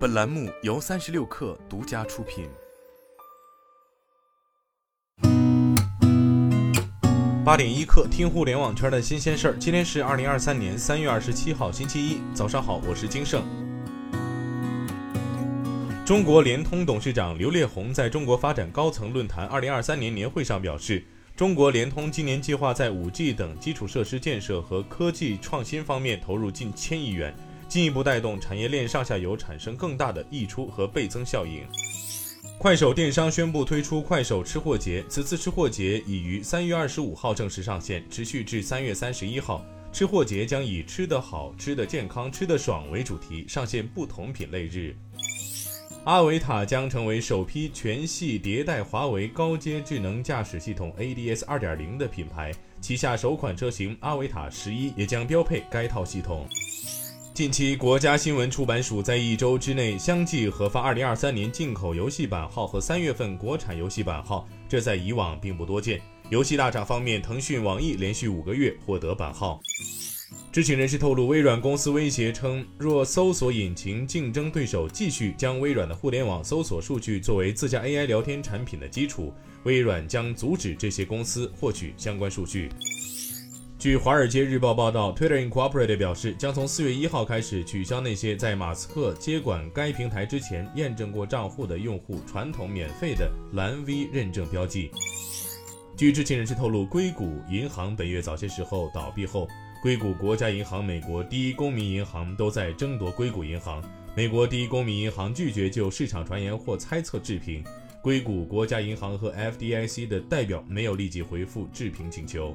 本栏目由三十六氪独家出品。八点一刻，听互联网圈的新鲜事儿。今天是二零二三年三月二十七号，星期一，早上好，我是金盛。中国联通董事长刘烈宏在中国发展高层论坛二零二三年年会上表示，中国联通今年计划在五 G 等基础设施建设和科技创新方面投入近千亿元。进一步带动产业链上下游产生更大的溢出和倍增效应。快手电商宣布推出快手吃货节，此次吃货节已于三月二十五号正式上线，持续至三月三十一号。吃货节将以吃得好、吃得健康、吃得爽为主题，上线不同品类日。阿维塔将成为首批全系迭代华为高阶智能驾驶系统 ADS 二点零的品牌，旗下首款车型阿维塔十一也将标配该套系统。近期，国家新闻出版署在一周之内相继核发2023年进口游戏版号和三月份国产游戏版号，这在以往并不多见。游戏大厂方面，腾讯、网易连续五个月获得版号。知情人士透露，微软公司威胁称，若搜索引擎竞争对手继续将微软的互联网搜索数据作为自家 AI 聊天产品的基础，微软将阻止这些公司获取相关数据。据《华尔街日报》报道，Twitter incorporate 表示，将从四月一号开始取消那些在马斯克接管该平台之前验证过账户的用户传统免费的蓝 V 认证标记。据知情人士透露，硅谷银行本月早些时候倒闭后，硅谷国家银行、美国第一公民银行都在争夺硅谷银行。美国第一公民银行拒绝就市场传言或猜测置评，硅谷国家银行和 FDIC 的代表没有立即回复置评请求。